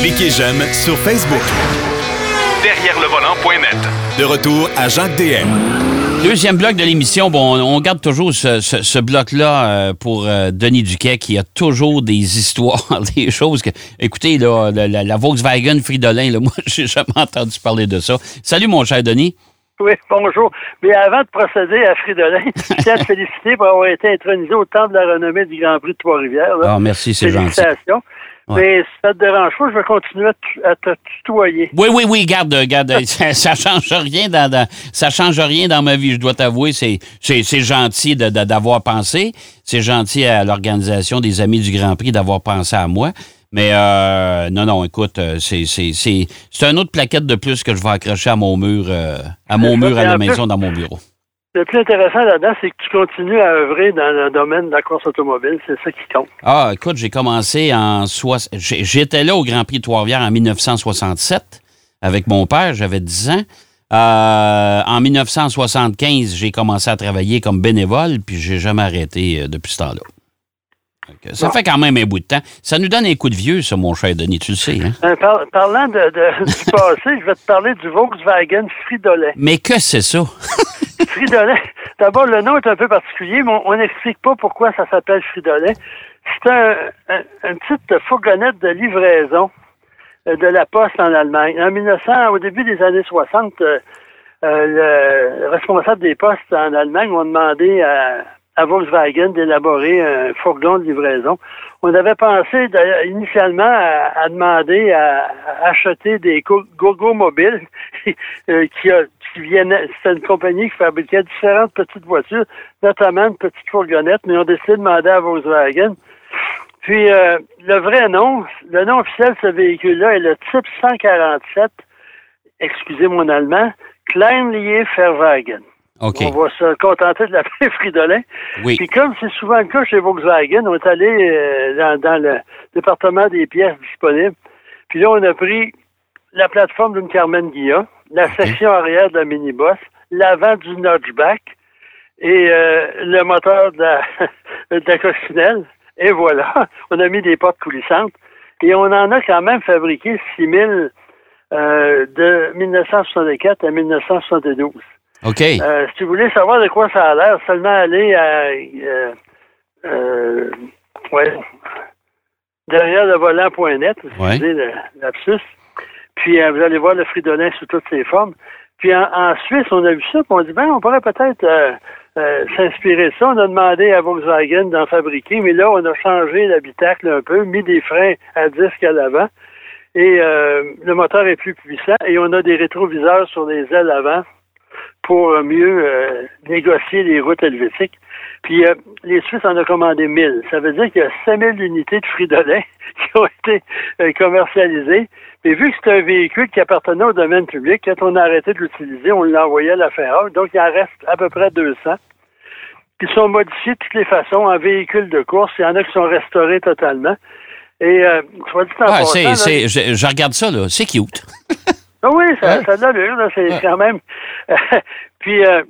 Cliquez j'aime sur Facebook. Derrière le volant.net. De retour à Jacques DM. Deuxième bloc de l'émission, bon, on garde toujours ce, bloc-là euh, pour euh, Denis Duquet qui a toujours des histoires, des choses que. Écoutez, là, la, Volkswagen Fridolin, là, moi, j'ai jamais entendu parler de ça. Salut, mon cher Denis. Oui, bonjour. Mais avant de procéder à Fridolin, je tiens à te féliciter pour avoir été intronisé au temps de la renommée du Grand Prix de Trois-Rivières. Ah, merci, c'est gentil. Félicitations. Mais si ça te dérange pas, je vais continuer à, te tutoyer. Oui, oui, oui, garde, garde. ça, ça, change rien dans, ça change rien dans ma vie, je dois t'avouer. C'est, c'est, gentil d'avoir pensé. C'est gentil à l'organisation des Amis du Grand Prix d'avoir pensé à moi. Mais euh, non, non, écoute, euh, c'est, c'est, c'est, c'est une autre plaquette de plus que je vais accrocher à mon mur, euh, à mon mur à la maison dans mon bureau. Le plus intéressant là-dedans, c'est que tu continues à œuvrer dans le domaine de la course automobile. C'est ça qui compte. Ah, écoute, j'ai commencé en... J'étais là au Grand Prix de Trois-Rivières en 1967 avec mon père. J'avais 10 ans. Euh, en 1975, j'ai commencé à travailler comme bénévole, puis j'ai jamais arrêté euh, depuis ce temps-là. Ça fait quand même un bout de temps. Ça nous donne un coup de vieux, ça, mon cher Denis, tu le sais. Hein? Euh, parlant de, du passé, je vais te parler du Volkswagen Fridolin. Mais que c'est ça? Fridolin. D'abord, le nom est un peu particulier, mais on n'explique pas pourquoi ça s'appelle Fridolin. C'est un, une petite fourgonnette de livraison euh, de la Poste en Allemagne. En 1900, au début des années 60, euh, le responsable des postes en Allemagne ont demandé à, à Volkswagen d'élaborer un fourgon de livraison. On avait pensé initialement à, demander à, acheter des gogo mobiles euh, qui, viennent. C'était une compagnie qui fabriquait différentes petites voitures, notamment une petite fourgonnette, mais on a décidé de demander à Volkswagen. Puis euh, le vrai nom, le nom officiel de ce véhicule-là est le type 147, excusez mon allemand, Kleinliche Verwagen. On va se contenter de l'appeler Fridolin. Oui. Puis comme c'est souvent le cas chez Volkswagen, on est allé euh, dans, le département des pièces disponibles. Puis là, on a pris la plateforme d'une Carmen Guilla, la section arrière de la mini-boss, l'avant du notchback et euh, le moteur de la, de la coccinelle. Et voilà, on a mis des portes coulissantes. Et on en a quand même fabriqué 6000 euh, de 1964 à 1972. OK. Euh, si tu voulais savoir de quoi ça a l'air, seulement aller à. Euh, euh, ouais, derrière le volant.net, ouais. Puis vous allez voir le fridolin sous toutes ses formes. Puis en, Suisse, on a vu ça, puis on dit, ben, on pourrait peut-être s'inspirer de ça. On a demandé à Volkswagen d'en fabriquer, mais là, on a changé l'habitacle un peu, mis des freins à disque à l'avant. Et le moteur est plus puissant et on a des rétroviseurs sur les ailes avant pour mieux euh, négocier les routes helvétiques. Puis euh, les Suisses en ont commandé 1000. Ça veut dire qu'il y a 5000 unités de fridolin qui ont été euh, commercialisées. Mais vu que c'est un véhicule qui appartenait au domaine public, quand on a arrêté de l'utiliser, on l'a envoyé à la Ferrari. Donc, il en reste à peu près 200. Qui sont modifiés de toutes les façons en véhicules de course. Il y en a qui sont restaurés totalement. Et, soit dit en ah, je, regarde ça, là. C'est cute. Ah oui, ça, hein? ça a de l'allure, c'est quand même. Puis, il euh,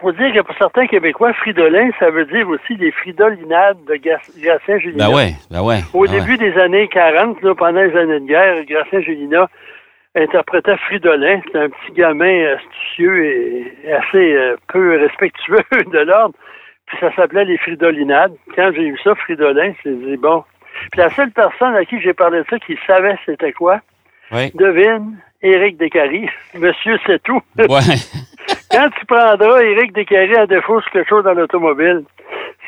faut dire que pour certains Québécois, fridolin, ça veut dire aussi des fridolinades de Gracien Julina. Ben ouais, ben ouais. Au ben début des années 40, là, pendant les années de guerre, Gracien Julina interprétait Fridolin. C'était un petit gamin astucieux et assez euh, peu respectueux de l'ordre. Puis ça s'appelait les fridolinades. Quand j'ai vu ça, Fridolin, j'ai dit bon. Puis la seule personne à qui j'ai parlé de ça qui savait c'était quoi, devine, Éric Descaries. Monsieur, c'est tout. Ouais. Quand tu prendras Éric Descaries à défaut sur quelque chose dans l'automobile,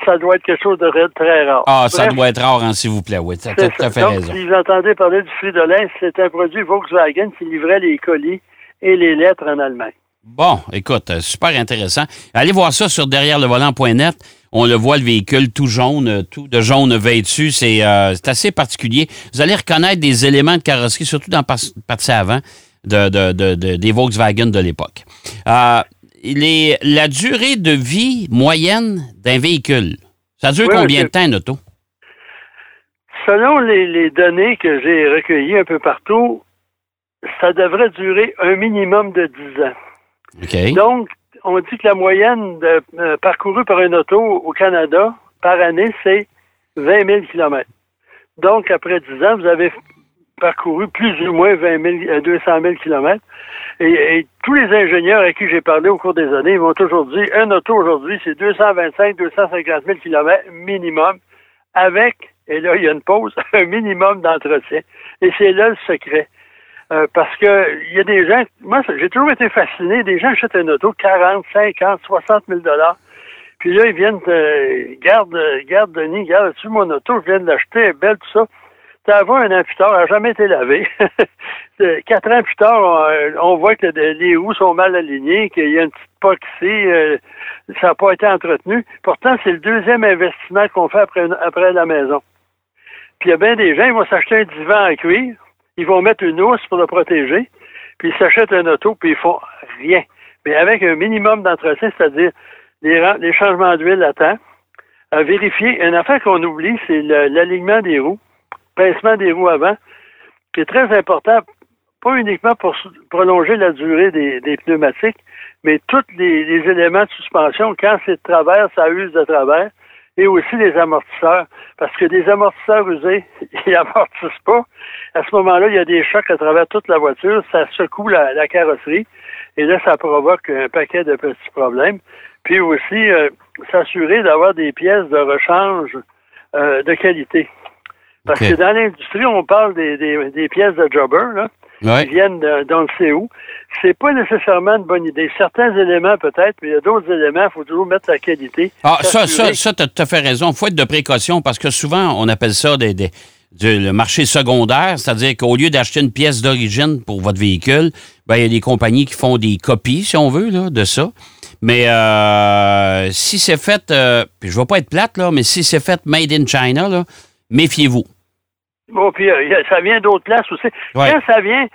ça doit être quelque chose de très rare. Ah, ça doit être rare, hein, s'il vous plaît. Oui, tu as tout à fait raison. Si vous entendez parler du Fridolin, c'est un produit Volkswagen qui livrait les colis et les lettres en Allemagne. Bon, écoute, euh, super intéressant. Allez voir ça sur derrière le volant.net. On le voit, le véhicule tout jaune, tout de jaune vêtu. Euh, c'est assez particulier. Vous allez reconnaître des éléments de carrosserie, surtout dans la partie avant de, des Volkswagen de l'époque. Euh, la durée de vie moyenne d'un véhicule, ça dure combien de temps, une auto? Selon les, données que j'ai recueillies un peu partout, ça devrait durer un minimum de 10 ans. Donc, on dit que la moyenne euh, parcourue par une auto au Canada par année, c'est 20 000 km. Donc, après 10 ans, vous avez parcouru plus ou moins 20 000, 200 000 kilomètres. Et, tous les ingénieurs à qui j'ai parlé au cours des années m'ont toujours dit, un auto aujourd'hui, c'est 225, 250 000 kilomètres minimum, avec, et là, il y a une pause, un minimum d'entretien. Et c'est là le secret. Euh, parce que il y a des gens, moi, j'ai toujours été fasciné, des gens achètent une auto 40, 50, 60 000 dollars. Puis là, ils viennent, te, garde, garde Denis, garde-tu mon auto, je viens de l'acheter, elle est belle, tout ça. Ça va un an plus tard, elle n'a jamais été lavée. Quatre ans plus tard, on, voit que les roues sont mal alignées, qu'il y a une petite poque euh, ça n'a pas été entretenu. Pourtant, c'est le deuxième investissement qu'on fait après, après la maison. Puis il y a bien des gens, ils vont s'acheter un divan en cuir, ils vont mettre une housse pour le protéger, puis ils s'achètent un auto, puis ils font rien. Mais avec un minimum d'entretien, c'est-à-dire les, changements d'huile à temps, à vérifier. Une affaire qu'on oublie, c'est l'alignement des roues, pincement des roues avant, qui est très important, pas uniquement pour prolonger la durée des, pneumatiques, mais tous les, éléments de suspension, quand c'est de travers, ça use de travers, et aussi les amortisseurs, parce que des amortisseurs usés, ils amortissent pas. À ce moment-là, il y a des chocs à travers toute la voiture, ça secoue la carrosserie, et là, ça provoque un paquet de petits problèmes. Puis aussi, euh, s'assurer d'avoir des pièces de rechange euh, de qualité. Parce que dans l'industrie, on parle des, des, pièces de jobber, là, qui viennent d'on ne sait où. C'est pas nécessairement une bonne idée. Certains éléments, peut-être, mais il y a d'autres éléments, il faut toujours mettre la qualité. Ah, ça, ça, ça, tu as tout à fait raison. Il faut être de précaution parce que souvent, on appelle ça des, des le marché secondaire, c'est-à-dire qu'au lieu d'acheter une pièce d'origine pour votre véhicule, ben, il y a des compagnies qui font des copies, si on veut, là, de ça. Mais euh, si c'est fait, euh, puis je ne vais pas être plate, là, mais si c'est fait made in China, méfiez-vous. Bon, puis euh, ça vient d'autres places aussi. Quand ça vient,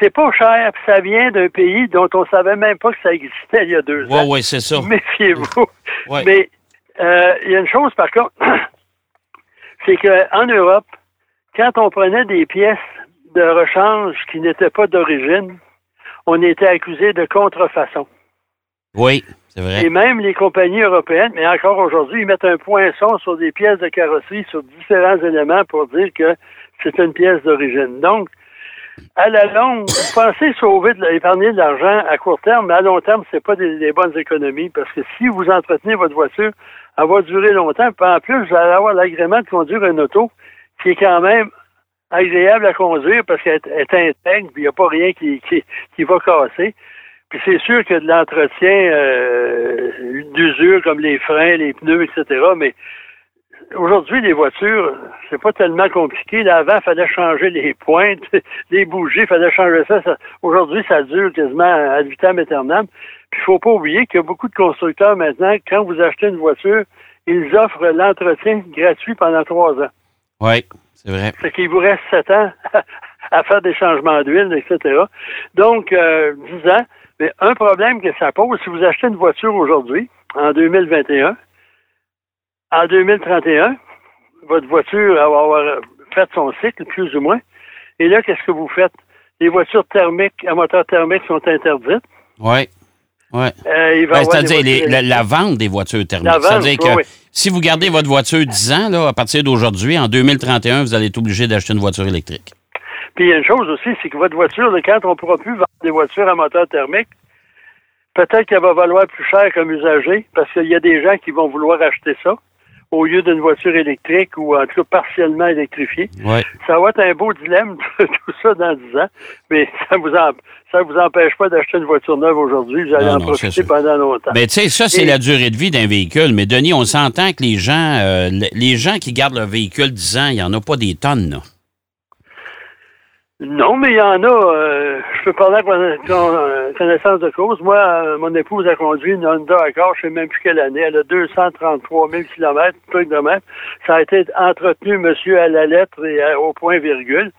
c'est pas cher, puis ça vient d'un pays dont on savait même pas que ça existait il y a deux ans. Oui, oui, c'est ça. Méfiez-vous. Mais il y a une chose, par contre, c'est qu'en Europe, quand on prenait des pièces de rechange qui n'étaient pas d'origine, on était accusé de contrefaçon. Oui, Et même les compagnies européennes, mais encore aujourd'hui, ils mettent un poinçon sur des pièces de carrosserie, sur différents éléments pour dire que c'est une pièce d'origine. Donc, à la longue, vous pensez sauver, de, épargner de l'argent à court terme, mais à long terme, c'est pas des, bonnes économies parce que si vous entretenez votre voiture, elle va durer longtemps. Puis en plus, vous allez avoir l'agrément de conduire une auto qui est quand même agréable à conduire parce qu'elle est intègre, puis il n'y a pas rien qui, qui, va casser. Puis c'est sûr que de l'entretien euh, d'usure comme les freins, les pneus, etc. Mais aujourd'hui, les voitures, c'est pas tellement compliqué. L'avant, il fallait changer les pointes, les bougies, il fallait changer ça. aujourd'hui, ça dure quasiment à vitam aeternam. Puis il faut pas oublier qu'il y a beaucoup de constructeurs maintenant, quand vous achetez une voiture, ils offrent l'entretien gratuit pendant trois ans. Oui, c'est vrai. C'est qu'il vous reste sept ans à faire des changements d'huile, etc. Donc, euh, 10 ans. Mais un problème que ça pose, si vous achetez une voiture aujourd'hui, en 2021, en 2031, votre voiture va avoir fait son cycle, plus ou moins. Et là, qu'est-ce que vous faites? Les voitures thermiques à moteur thermique sont interdites. Oui. Ouais. Euh, ben, c'est-à-dire la, vente des voitures thermiques. C'est-à-dire que si vous gardez votre voiture 10 ans, là, à partir d'aujourd'hui, en 2031, vous allez être obligé d'acheter une voiture électrique. Puis il y a une chose aussi, c'est que votre voiture, quand on ne pourra plus vendre des voitures à moteur thermique, peut-être qu'elle va valoir plus cher comme usager, parce qu'il y a des gens qui vont vouloir acheter ça au lieu d'une voiture électrique ou en tout cas partiellement électrifiée. Ça va être un beau dilemme, tout ça dans 10 ans, mais ça vous ça vous empêche pas d'acheter une voiture neuve aujourd'hui. Vous allez en profiter pendant longtemps. Mais tu sais, ça, c'est la durée de vie d'un véhicule. Mais Denis, on s'entend que les gens, euh, les gens qui gardent leur véhicule 10 ans, il n'y en a pas des tonnes, là. Non, mais il y en a. Euh, je peux parler à connaissance de cause. Moi, euh, mon épouse a conduit une Honda Accord, je ne sais même plus quelle année. Elle a 233 000 km, truc de même. Ça a été entretenu, monsieur, à la lettre et au point virgule.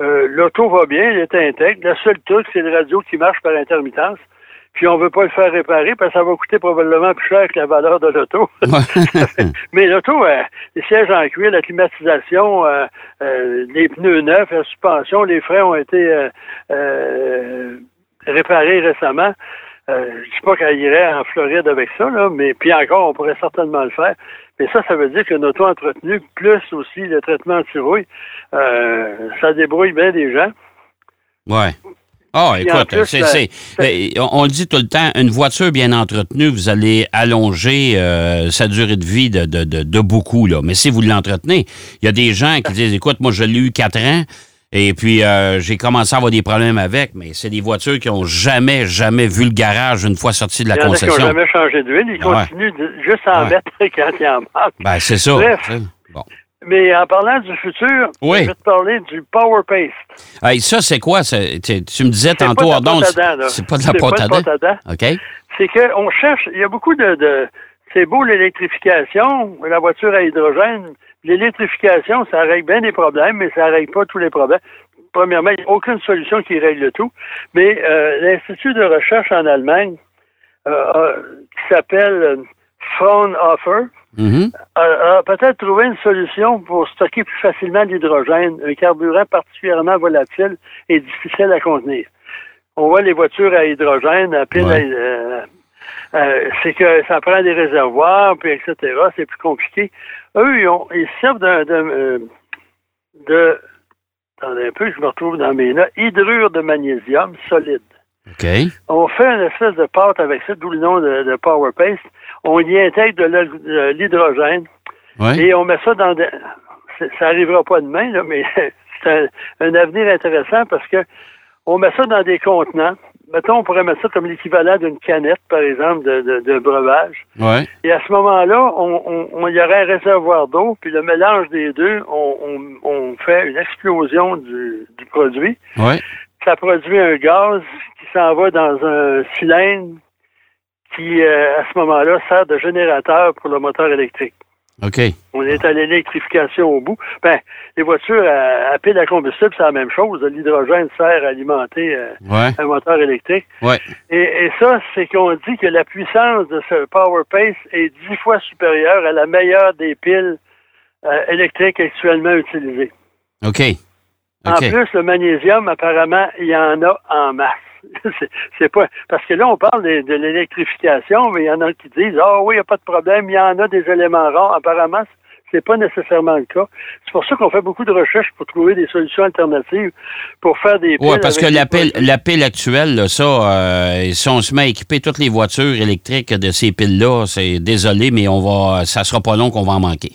Euh, L'auto va bien, elle est intègre. Le seul truc, c'est le radio qui marche par intermittence puis on veut pas le faire réparer parce que ça va coûter probablement plus cher que la valeur de l'auto. Mais l'auto, euh, les sièges en cuir, la climatisation, euh, euh, les pneus neufs, la suspension, les freins ont été réparés récemment. je sais pas qu'elle irait en Floride avec ça, là, mais puis encore, on pourrait certainement le faire. Mais ça, ça veut dire que notre entretenu, plus aussi le traitement anti-rouille, euh, ça débrouille bien des gens. Ouais. Ah, écoute, c'est, on, le dit tout le temps, une voiture bien entretenue, vous allez allonger euh, sa durée de vie de, de, de, beaucoup, là. Mais si vous l'entretenez, il y a des gens qui disent, écoute, moi, je l'ai eu quatre ans, et puis euh, j'ai commencé à avoir des problèmes avec, mais c'est des voitures qui ont jamais, jamais vu le garage une fois sorties de la concession. Ils n'ont jamais changé d'huile, ils continuent juste à en mettre quand il en manque. Ben, c'est ça. Bref. Bon. Mais en parlant du futur, je vais te parler du Power Paste. ça, c'est quoi? Tu, me disais tantôt, c'est pas de la pâte à dents. OK. C'est qu'on cherche, il y a beaucoup de, c'est beau l'électrification, la voiture à hydrogène. L'électrification, ça règle bien des problèmes, mais ça règle pas tous les problèmes. Premièrement, il n'y a aucune solution qui règle tout. Mais euh, l'Institut de recherche en Allemagne, euh, qui s'appelle Fraunhofer, Mm-hmm. a, peut-être trouvé une solution pour stocker plus facilement l'hydrogène, un carburant particulièrement volatile et difficile à contenir. On voit les voitures à hydrogène, à pile, euh, euh, c'est que ça prend des réservoirs, puis etc. C'est plus compliqué. Eux, ils, ont, ils servent d'un, de, de, attendez un peu, je me retrouve dans mes notes, hydrure de magnésium solide. On fait une espèce de pâte avec ça, d'où le nom de, Power Paste. On y intègre de l'hydrogène et on met ça dans des... Ça arrivera pas demain, là, mais c'est un, avenir intéressant parce que on met ça dans des contenants. Mettons, on pourrait mettre ça comme l'équivalent d'une canette, par exemple, de, breuvage. Et à ce moment-là, on, y aurait un réservoir d'eau, puis le mélange des deux, on, fait une explosion du, du produit. Ça produit un gaz s'en va dans un cylindre qui, euh, à ce moment-là, sert de générateur pour le moteur électrique. OK. On est à l'électrification au bout. Ben, les voitures à, pile à combustible, c'est la même chose. L'hydrogène sert à alimenter euh, un moteur électrique. Ouais. Et, ça, c'est qu'on dit que la puissance de ce Power Pace est dix fois supérieure à la meilleure des piles euh, électriques actuellement utilisées. OK. En plus, le magnésium, apparemment, il y en a en masse. c'est pas parce que là on parle de, l'électrification, mais il y en a qui disent ah oui, il n'y a pas de problème, il y en a des éléments rares. Apparemment, c'est pas nécessairement le cas. C'est pour ça qu'on fait beaucoup de recherches pour trouver des solutions alternatives pour faire des piles. Oui, parce que la pile, la pile actuelle, ça, euh, si on se met à équiper toutes les voitures électriques de ces piles-là, c'est désolé, mais on va, ça sera pas long qu'on va en manquer.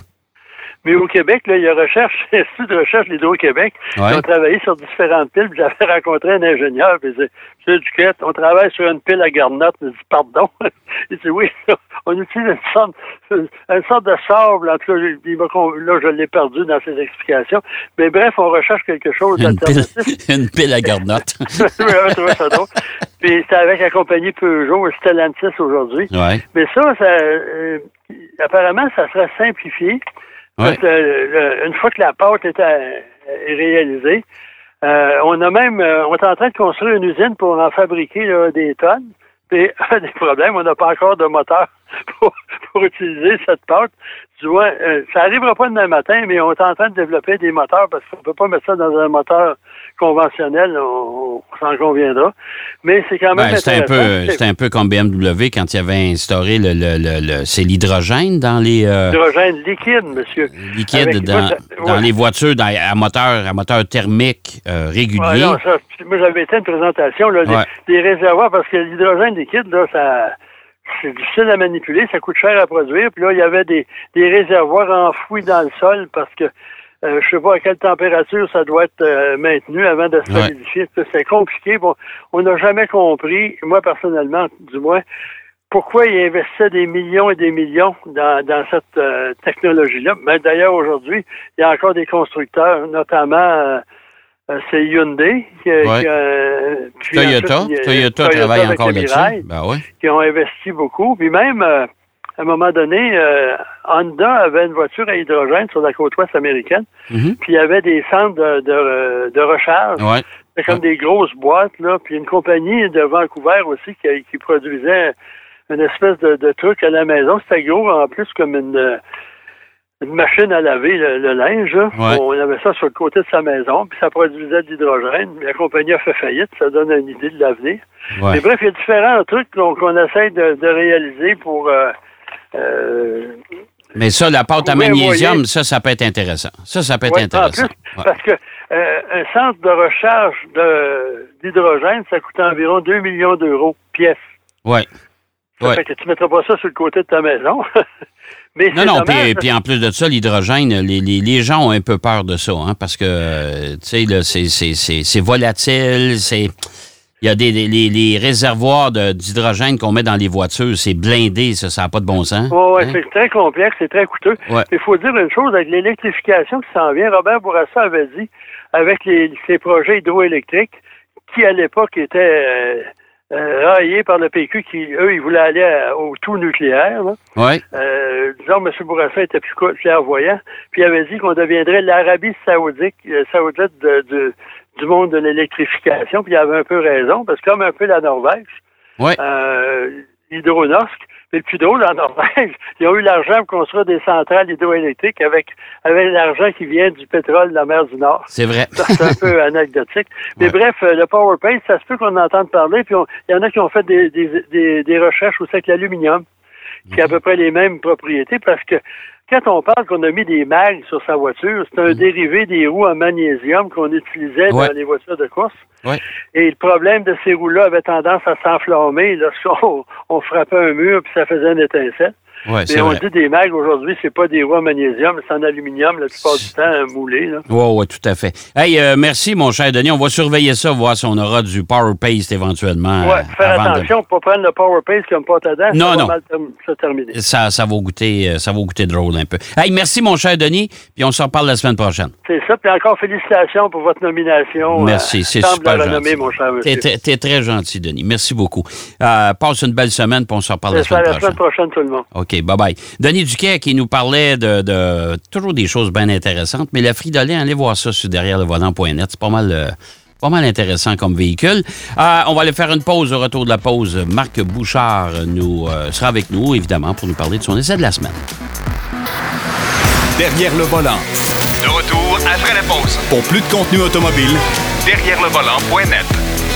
Mais au Québec, là, il y a recherche, l'Institut de recherche l'Hydro-Québec, qui ont travaillé sur différentes piles. J'avais rencontré un ingénieur, puis il dit, Duquette, on travaille sur une pile à garnotte. Il dit, pardon? il dit, oui, on utilise une sorte, une sorte de sable. En tout cas, là, je l'ai perdu dans ses explications. Mais bref, on recherche quelque chose d'alternatif. une pile à garnotte. oui, ça drôle. Puis c'était avec la compagnie Peugeot, Stellantis aujourd'hui. Ouais. Mais ça, ça euh, apparemment, ça serait simplifié. Euh, une fois que la pâte est, euh, réalisée, euh, on a même, on est en train de construire une usine pour en fabriquer des tonnes. Un des problèmes, on n'a pas encore de moteur pour, pour utiliser cette pâte. Tu vois, ça n'arrivera pas demain matin, mais on est en train de développer des moteurs parce qu'on ne peut pas mettre ça dans un moteur conventionnel, on, s'en conviendra. Mais c'est quand même ben, C'est un peu, un peu comme BMW quand il avait instauré le, le, le, c'est l'hydrogène dans les. Euh, l'hydrogène liquide, monsieur. Liquide dans, dans les voitures à moteur, à moteur thermique euh, régulier. moi, j'avais été une présentation là, des, réservoirs parce que l'hydrogène liquide, là, ça c'est difficile à manipuler, ça coûte cher à produire. Puis là, il y avait des, des réservoirs enfouis dans le sol parce que euh, je sais pas à quelle température ça doit être euh, maintenu avant de se solidifier. C'est compliqué. Bon, on n'a jamais compris, moi personnellement, du moins, pourquoi ils investissaient des millions et des millions dans, dans cette euh, technologie-là. Mais d'ailleurs, aujourd'hui, il y a encore des constructeurs, notamment c'est Hyundai qui, Toyota, Toyota, travaille encore là-dessus. Ben qui ont investi beaucoup. Puis même à un moment donné, euh, Honda avait une voiture à hydrogène sur la côte ouest américaine. Mhm. Puis il y avait des centres de, de, de recharge. Ouais. C'était comme des grosses boîtes, là. Puis une compagnie de Vancouver aussi qui, qui produisait une espèce de, de truc à la maison. C'était gros en plus comme une, une machine à laver le, linge. On avait ça sur le côté de sa maison, puis ça produisait de l'hydrogène. La compagnie a fait faillite, ça donne une idée de l'avenir. Mais bref, il y a différents trucs qu'on essaie de, de réaliser pour euh, euh, Mais ça, la pâte à magnésium, ça, ça peut être intéressant. Ça, ça peut être intéressant. Parce que euh, un centre de recharge d'hydrogène, ça coûte environ 2 millions d'euros pièce. Oui. Ça fait que tu ne mettras pas ça sur le côté de ta maison. Mais non, non, puis, en plus de ça, l'hydrogène, les, les, gens ont un peu peur de ça, hein, parce que, tu sais, c'est volatile, c'est... Il y a des les, réservoirs d'hydrogène qu'on met dans les voitures, c'est blindé, ça, ça n'a pas de bon sens. Oui, hein? c'est très complexe, c'est très coûteux. Il faut dire une chose, avec l'électrification qui s'en vient, Robert Bourassa avait dit, avec les, ces projets hydroélectriques, qui à l'époque étaient euh, raillés par le PQ, qui, eux, ils voulaient aller au tout nucléaire. Oui. Euh, disons, M. Bourassa était plus clairvoyant, puis il avait dit qu'on deviendrait l'Arabie saoudite, euh, saoudite de du monde de l'électrification, puis il avait un peu raison, parce que comme un peu la Norvège, ouais. Hydronorsk, mais le plus drôle, en Norvège, ils ont eu l'argent pour construire des centrales hydroélectriques avec, avec l'argent qui vient du pétrole de la mer du Nord. C'est vrai. C'est un peu anecdotique. Mais bref, euh, le Power Paint, ça se peut qu'on entende parler, puis il y en a qui ont fait des, des, des, des recherches aussi avec l'aluminium, qui a à peu près les mêmes propriétés, parce que quand on parle qu'on a mis des mags sur sa voiture, c'est un mm. dérivé des roues en magnésium qu'on utilisait dans les voitures de course. Et le problème de ces roues-là avait tendance à s'enflammer lorsqu'on on frappait un mur puis ça faisait une étincelle. Ouais, Mais on dit des mags aujourd'hui, c'est pas des en magnésium, c'est en aluminium la plupart du temps moulé. Oui, oui, tout à fait. Hey, euh, merci, mon cher Denis. On va surveiller ça, voir si on aura du Power Paste éventuellement. Oui, faire attention de... pas prendre le Power Paste comme pas dedans. Non, ça non. Va mal se terminer. Ça, ça, va goûter, euh, ça va goûter drôle un peu. Hey, merci, mon cher Denis, puis on se reparle la semaine prochaine. C'est ça, puis encore félicitations pour votre nomination. Merci, euh, c'est super gentil. mon cher monsieur. T'es très gentil, Denis. Merci beaucoup. passe une belle semaine, puis on se reparle la semaine prochaine. la semaine prochaine, tout le monde. OK, bye-bye. Denis Duquet qui nous parlait de, toujours des choses bien intéressantes, mais la Fridolin, allez voir ça sur derrière le volant.net. C'est pas mal. Euh, pas mal intéressant comme véhicule. Euh, on va aller faire une pause. Au retour de la pause, Marc Bouchard nous, euh, sera avec nous, évidemment, pour nous parler de son essai de la semaine. Derrière le volant. De retour après la pause. Pour plus de contenu automobile, derrière le volant.net.